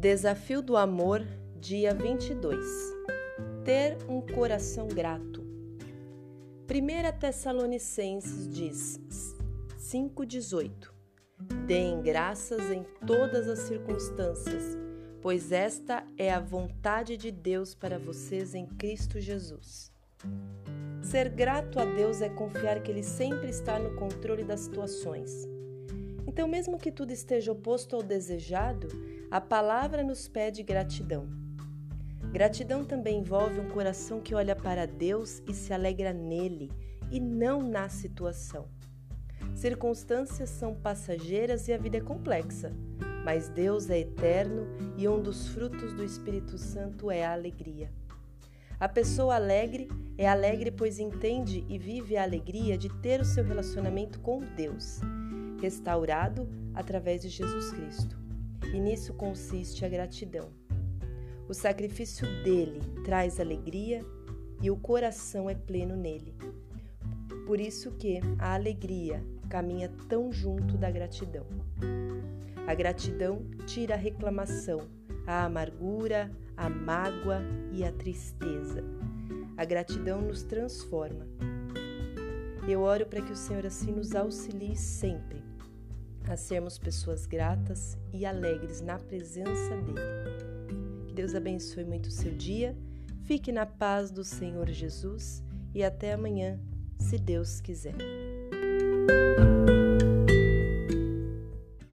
Desafio do Amor, dia 22. Ter um coração grato. 1 Tessalonicenses diz 5,18: Deem graças em todas as circunstâncias, pois esta é a vontade de Deus para vocês em Cristo Jesus. Ser grato a Deus é confiar que Ele sempre está no controle das situações. Então, mesmo que tudo esteja oposto ao desejado, a palavra nos pede gratidão. Gratidão também envolve um coração que olha para Deus e se alegra nele e não na situação. Circunstâncias são passageiras e a vida é complexa, mas Deus é eterno e um dos frutos do Espírito Santo é a alegria. A pessoa alegre é alegre pois entende e vive a alegria de ter o seu relacionamento com Deus restaurado através de Jesus Cristo. E nisso consiste a gratidão. O sacrifício dele traz alegria e o coração é pleno nele. Por isso que a alegria caminha tão junto da gratidão. A gratidão tira a reclamação, a amargura, a mágoa e a tristeza. A gratidão nos transforma. Eu oro para que o Senhor assim nos auxilie sempre a sermos pessoas gratas e alegres na presença dele. Que Deus abençoe muito o seu dia, fique na paz do Senhor Jesus e até amanhã, se Deus quiser.